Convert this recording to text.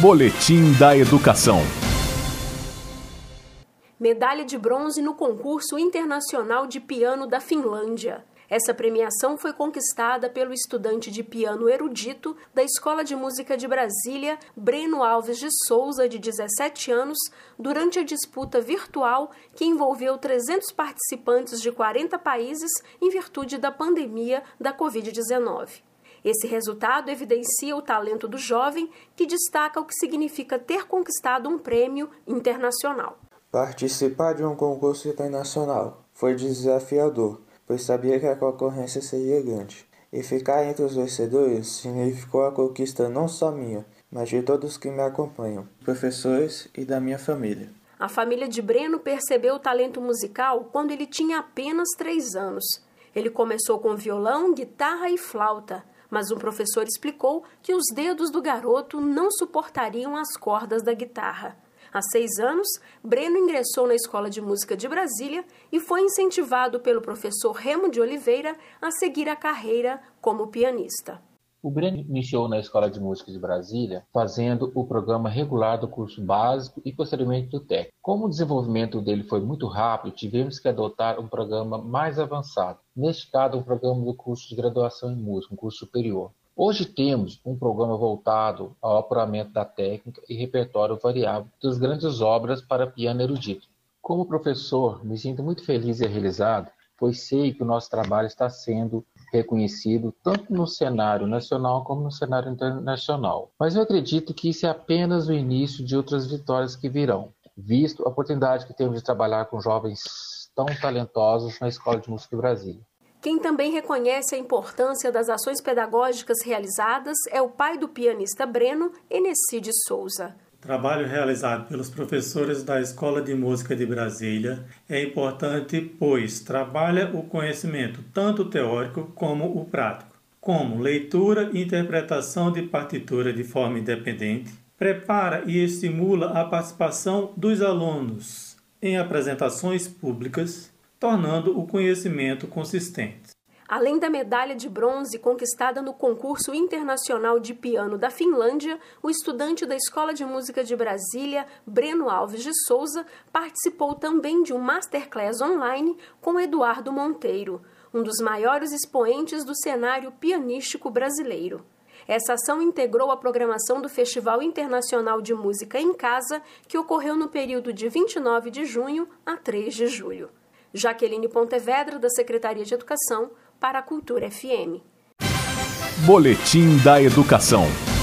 Boletim da Educação. Medalha de bronze no concurso internacional de piano da Finlândia. Essa premiação foi conquistada pelo estudante de piano erudito da Escola de Música de Brasília, Breno Alves de Souza, de 17 anos, durante a disputa virtual que envolveu 300 participantes de 40 países em virtude da pandemia da Covid-19. Esse resultado evidencia o talento do jovem, que destaca o que significa ter conquistado um prêmio internacional. Participar de um concurso internacional foi desafiador pois sabia que a concorrência seria grande. E ficar entre os vencedores significou a conquista não só minha, mas de todos que me acompanham, professores e da minha família. A família de Breno percebeu o talento musical quando ele tinha apenas três anos. Ele começou com violão, guitarra e flauta, mas um professor explicou que os dedos do garoto não suportariam as cordas da guitarra. Há seis anos, Breno ingressou na Escola de Música de Brasília e foi incentivado pelo professor Remo de Oliveira a seguir a carreira como pianista. O Breno iniciou na Escola de Música de Brasília fazendo o programa regular do curso básico e posteriormente do técnico. Como o desenvolvimento dele foi muito rápido, tivemos que adotar um programa mais avançado, neste caso, um programa do curso de graduação em música, um curso superior. Hoje temos um programa voltado ao apuramento da técnica e repertório variável das grandes obras para piano erudito. Como professor, me sinto muito feliz e realizado, pois sei que o nosso trabalho está sendo reconhecido tanto no cenário nacional como no cenário internacional. Mas eu acredito que isso é apenas o início de outras vitórias que virão, visto a oportunidade que temos de trabalhar com jovens tão talentosos na Escola de Música de Brasília. Quem também reconhece a importância das ações pedagógicas realizadas é o pai do pianista Breno, Enessi de Souza. Trabalho realizado pelos professores da Escola de Música de Brasília é importante, pois trabalha o conhecimento tanto teórico como o prático, como leitura e interpretação de partitura de forma independente, prepara e estimula a participação dos alunos em apresentações públicas tornando o conhecimento consistente. Além da medalha de bronze conquistada no concurso internacional de piano da Finlândia, o estudante da Escola de Música de Brasília, Breno Alves de Souza, participou também de um masterclass online com Eduardo Monteiro, um dos maiores expoentes do cenário pianístico brasileiro. Essa ação integrou a programação do Festival Internacional de Música em Casa, que ocorreu no período de 29 de junho a 3 de julho. Jaqueline Pontevedra, da Secretaria de Educação, para a Cultura FM. Boletim da Educação.